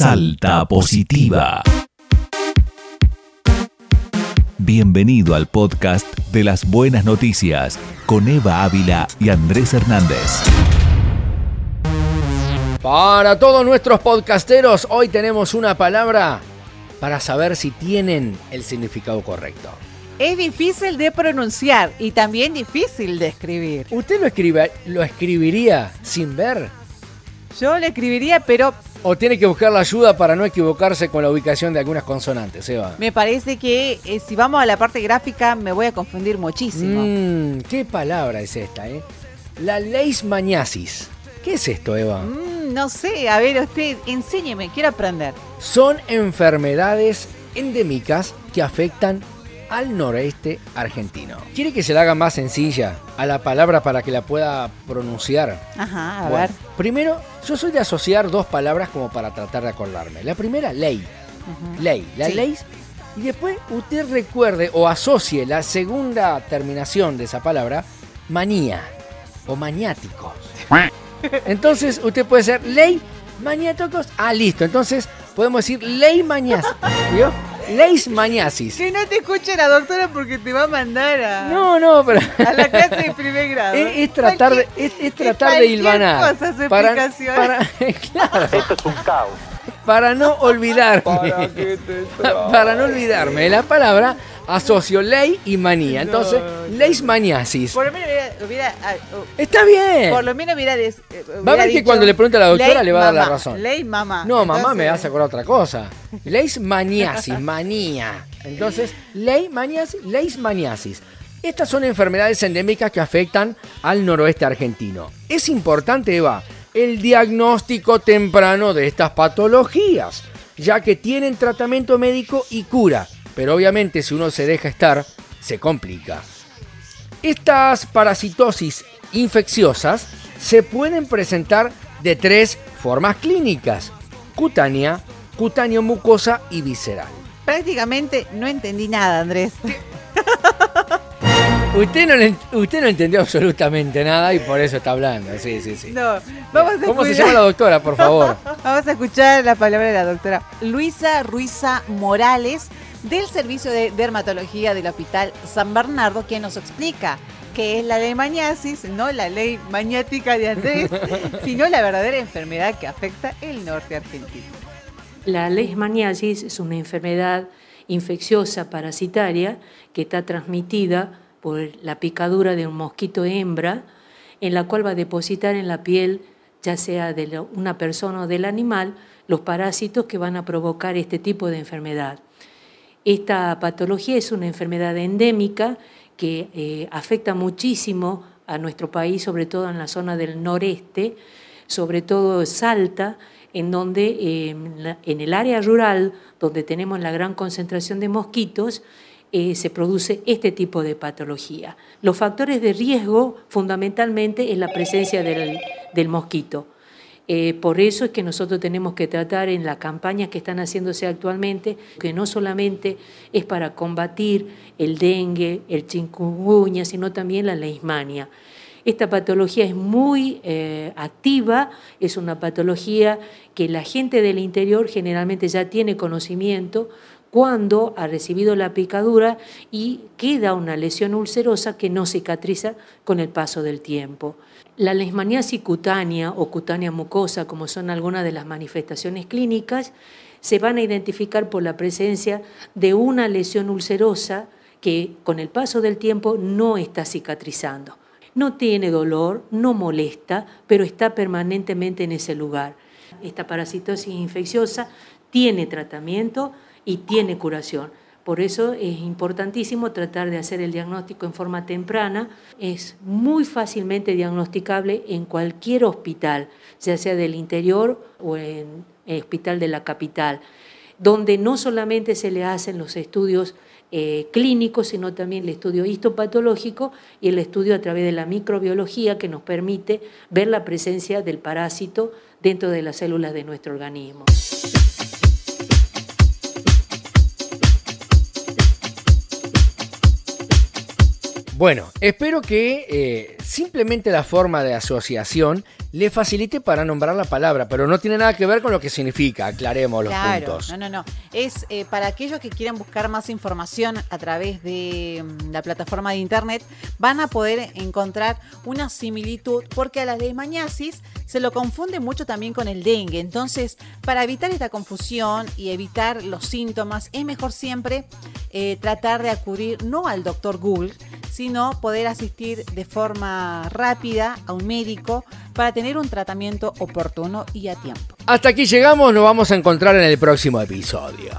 Salta Positiva. Bienvenido al podcast de las buenas noticias con Eva Ávila y Andrés Hernández. Para todos nuestros podcasteros, hoy tenemos una palabra para saber si tienen el significado correcto. Es difícil de pronunciar y también difícil de escribir. ¿Usted lo, escribe, lo escribiría sin ver? Yo lo escribiría, pero ¿O tiene que buscar la ayuda para no equivocarse con la ubicación de algunas consonantes, Eva? me parece que eh, si vamos a la parte gráfica me voy a confundir muchísimo. Mmm, ¿qué palabra es esta, eh? La leishmaniasis. ¿Qué es esto, Eva? Mm, no sé, a ver usted, enséñeme, quiero aprender. Son enfermedades endémicas que afectan al noreste argentino. ¿Quiere que se la haga más sencilla a la palabra para que la pueda pronunciar? Ajá, a Bueno, ver. Primero, yo soy de asociar dos palabras como para tratar de acordarme. La primera, ley. Ley. La Sí. ley. Y después usted recuerde o asocie la segunda terminación de esa palabra, manía o maniático. Entonces usted puede ser ley maniáticos. Ah, listo. Entonces podemos decir ley. ¿Vio? Leis mañasis. Que no te escuche la doctora porque te va a mandar a, No, no, pero a la clase de primer grado. es, es tratar de, es, es tratar de hilvanar. cosa su para, explicación. para, claro. Para no olvidarme. Para no olvidarme de la palabra, asocio ley y manía. Entonces, leishmaniasis. Por lo menos hubiera, hubiera- ah, oh, Está bien. por lo menos hubiera, des- eh, Va a ver que cuando le pregunte a la doctora ley le va a dar la razón. Ley mamá. No, mamá, me vas a acordar otra cosa. Leishmaniasis, manía. Entonces, leishmaniasis, leishmaniasis. Estas son enfermedades endémicas que afectan al noroeste argentino. Es importante, Eva, el diagnóstico temprano de estas patologías, ya que tienen tratamiento médico y cura. Pero obviamente si uno se deja estar, se complica. Estas parasitosis infecciosas se pueden presentar de tres formas clínicas: cutánea, cutáneo mucosa y visceral. Prácticamente no entendí nada, Andrés. Usted no, usted no entendió absolutamente nada y por eso está hablando. Sí, sí, sí. No, vamos a ¿Cómo se llama la doctora, por favor? Vamos a escuchar la palabra de la doctora Luisa Ruiza Morales del Servicio de Dermatología del Hospital San Bernardo, quien nos explica qué es la leishmaniasis, no la ley maniática de Andrés, sino la verdadera enfermedad que afecta el norte argentino. La leishmaniasis es una enfermedad infecciosa parasitaria que está transmitida por la picadura de un mosquito hembra, en la cual va a depositar en la piel, ya sea de una persona o del animal, los parásitos que van a provocar este tipo de enfermedad. Esta patología es una enfermedad endémica que eh, afecta muchísimo a nuestro país, sobre todo en la zona del noreste, sobre todo Salta, en donde eh, en el área rural, donde tenemos la gran concentración de mosquitos, eh, se produce este tipo de patología. Los factores de riesgo fundamentalmente es la presencia del mosquito. Eh, por eso es que nosotros tenemos que tratar en las campañas que están haciéndose actualmente, que no solamente es para combatir el dengue, el chikungunya, sino también la leishmania. Esta patología es muy eh, activa, es una patología que la gente del interior generalmente ya tiene conocimiento cuando ha recibido la picadura y queda una lesión ulcerosa que no cicatriza con el paso del tiempo. La leishmaniasis cutánea o cutánea mucosa, como son algunas de las manifestaciones clínicas, se van a identificar por la presencia de una lesión ulcerosa que con el paso del tiempo no está cicatrizando. No tiene dolor, no molesta, pero está permanentemente en ese lugar. Esta parasitosis infecciosa tiene tratamiento y tiene curación. Por eso es importantísimo tratar de hacer el diagnóstico en forma temprana. Es muy fácilmente diagnosticable en cualquier hospital, ya sea del interior o en el hospital de la capital, donde no solamente se le hacen los estudios eh, clínicos, sino también el estudio histopatológico y el estudio a través de la microbiología que nos permite ver la presencia del parásito dentro de las células de nuestro organismo. Bueno, espero que eh, simplemente la forma de asociación le facilite para nombrar la palabra, pero no tiene nada que ver con lo que significa, aclaremos los Claro, puntos. no, no, no. Es eh, para aquellos que quieran buscar más información a través de mm, la plataforma de internet, van a poder encontrar una similitud porque a la leishmaniasis se lo confunde mucho también con el dengue. Entonces, para evitar esta confusión y evitar los síntomas, es mejor siempre eh, tratar de acudir no al doctor Google, sino poder asistir de forma rápida a un médico para tener un tratamiento oportuno y a tiempo. Hasta aquí llegamos, nos vamos a encontrar en el próximo episodio.